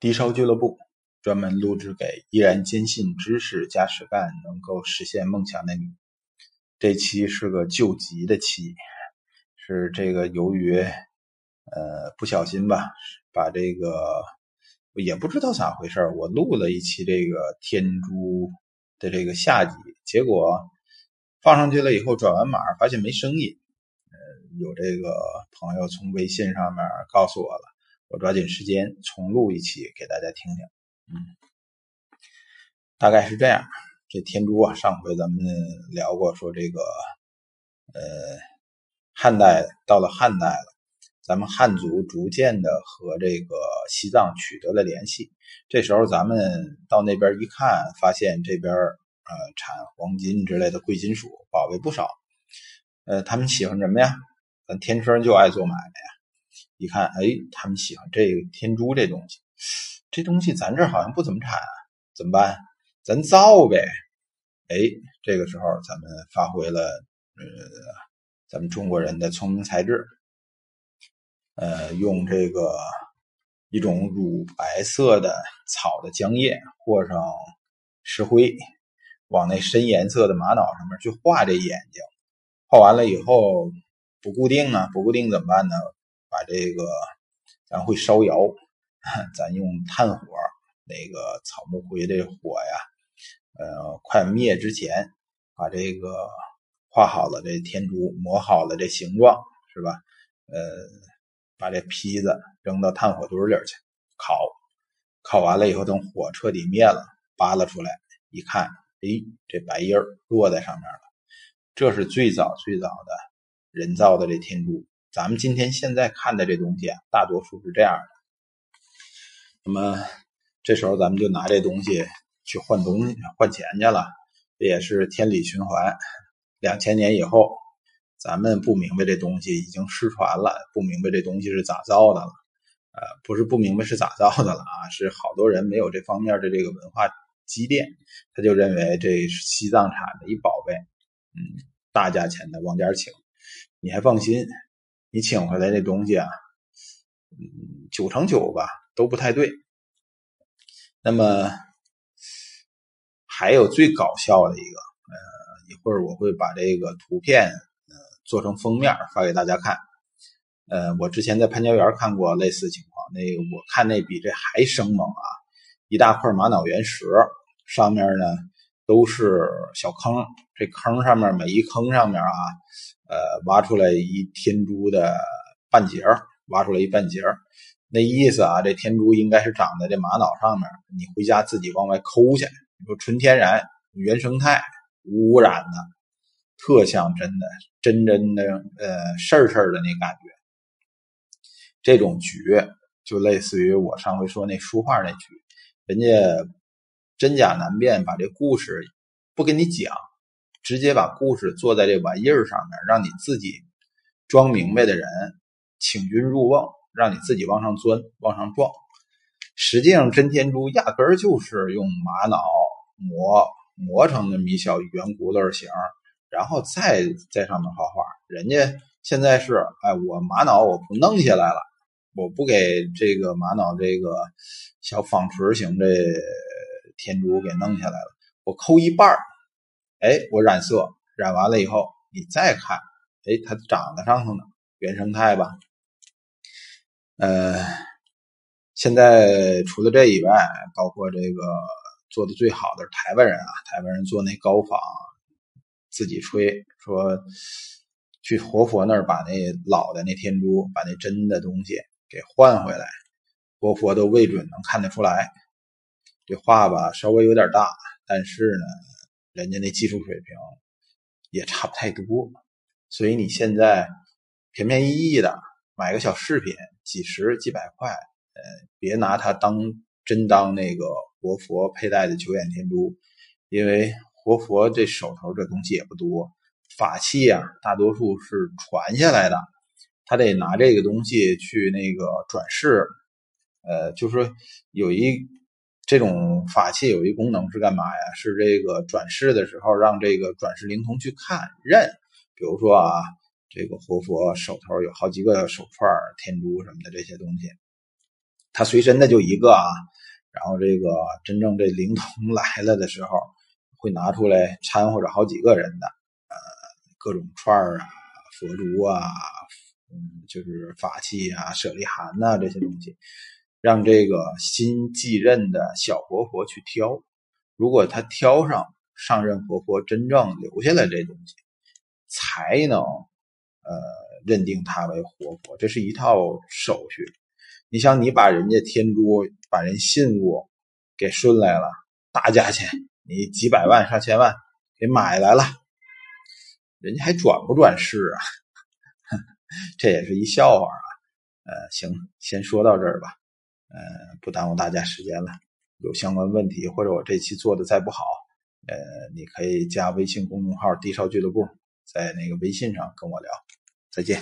低烧俱乐部专门录制给依然坚信知识加实干能够实现梦想的你。这期是个救急的期，是这个由于呃不小心吧，把这个也不知道咋回事我录了一期这个天珠的这个下集，结果放上去了以后转完码发现没声音。呃，有这个朋友从微信上面告诉我了。我抓紧时间重录一期给大家听听，嗯，大概是这样。这天珠啊，上回咱们聊过，说这个，呃，汉代到了汉代了，咱们汉族逐渐的和这个西藏取得了联系。这时候咱们到那边一看，发现这边呃产黄金之类的贵金属宝贝不少。呃，他们喜欢什么呀？咱天生就爱做买卖呀。一看，哎，他们喜欢这个天珠这东西，这东西咱这好像不怎么产啊，怎么办？咱造呗。哎，这个时候咱们发挥了呃咱们中国人的聪明才智，呃，用这个一种乳白色的草的浆液和上石灰，往那深颜色的玛瑙上面去画这眼睛，画完了以后不固定啊，不固定怎么办呢？把这个，咱会烧窑，咱用炭火，那个草木灰这火呀，呃，快灭之前，把这个画好了这天珠，磨好了这形状，是吧？呃，把这坯子扔到炭火堆里去烤，烤完了以后，等火彻底灭了，扒拉出来一看，哎，这白印儿落在上面了，这是最早最早的人造的这天珠。咱们今天现在看的这东西啊，大多数是这样的。那么这时候咱们就拿这东西去换东西、换钱去了，这也是天理循环。两千年以后，咱们不明白这东西已经失传了，不明白这东西是咋造的了。呃，不是不明白是咋造的了啊，是好多人没有这方面的这个文化积淀，他就认为这是西藏产的一宝贝，嗯，大价钱的往家请，你还放心。你请回来这东西啊，嗯，九成九吧都不太对。那么还有最搞笑的一个，呃，一会儿我会把这个图片呃做成封面发给大家看。呃，我之前在潘家园看过类似情况，那个我看那比这还生猛啊！一大块玛瑙原石，上面呢都是小坑，这坑上面每一坑上面啊。呃，挖出来一天珠的半截挖出来一半截那意思啊，这天珠应该是长在这玛瑙上面，你回家自己往外抠去。你说纯天然、原生态、无污染的，特像真的、真真的呃事儿事儿的那感觉。这种局就类似于我上回说那书画那局，人家真假难辨，把这故事不跟你讲。直接把故事做在这玩意儿上面，让你自己装明白的人请君入瓮，让你自己往上钻、往上撞。实际上，真天珠压根儿就是用玛瑙磨磨成那么一小圆轱辘形，然后再在上面画画。人家现在是，哎，我玛瑙我不弄下来了，我不给这个玛瑙这个小方锤形的天珠给弄下来了，我抠一半儿。哎，我染色染完了以后，你再看，哎，它长在上头呢，原生态吧。呃，现在除了这以外，包括这个做的最好的是台湾人啊，台湾人做那高仿，自己吹说去活佛那儿把那老的那天珠，把那真的东西给换回来，活佛都未准能看得出来。这话吧稍微有点大，但是呢。人家那技术水平也差不太多，所以你现在便便宜宜的买个小饰品，几十几百块，呃，别拿它当真当那个活佛佩戴的九眼天珠，因为活佛这手头这东西也不多，法器啊，大多数是传下来的，他得拿这个东西去那个转世，呃，就是有一。这种法器有一功能是干嘛呀？是这个转世的时候，让这个转世灵童去看认。比如说啊，这个活佛手头有好几个手串、天珠什么的这些东西，他随身的就一个啊。然后这个真正这灵童来了的时候，会拿出来掺和着好几个人的，呃，各种串儿啊、佛珠啊，嗯，就是法器啊、舍利函呐这些东西，让这个新继任的小活佛去挑。如果他挑上上任活佛真正留下来这东西，才能呃认定他为活佛。这是一套手续。你想，你把人家天珠。把人信物给顺来了，大价钱，你几百万上千万给买来了，人家还转不转世啊？这也是一笑话啊！呃，行，先说到这儿吧，呃，不耽误大家时间了。有相关问题或者我这期做的再不好，呃，你可以加微信公众号“低烧俱乐部”，在那个微信上跟我聊。再见。